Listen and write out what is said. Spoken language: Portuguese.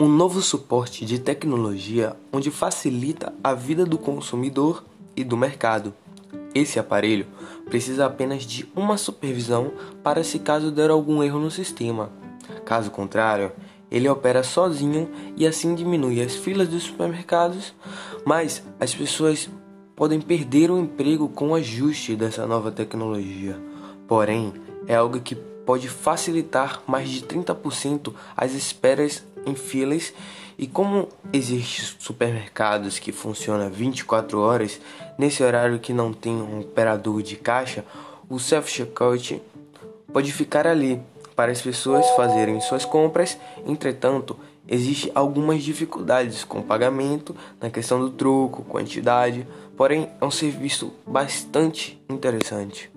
um novo suporte de tecnologia onde facilita a vida do consumidor e do mercado. Esse aparelho precisa apenas de uma supervisão para se caso der algum erro no sistema. Caso contrário, ele opera sozinho e assim diminui as filas dos supermercados, mas as pessoas podem perder o emprego com o ajuste dessa nova tecnologia. Porém, é algo que pode facilitar mais de 30% as esperas em filas e como existem supermercados que funcionam 24 horas, nesse horário que não tem um operador de caixa, o self-checkout pode ficar ali para as pessoas fazerem suas compras. Entretanto, existem algumas dificuldades com o pagamento, na questão do troco, quantidade, porém é um serviço bastante interessante.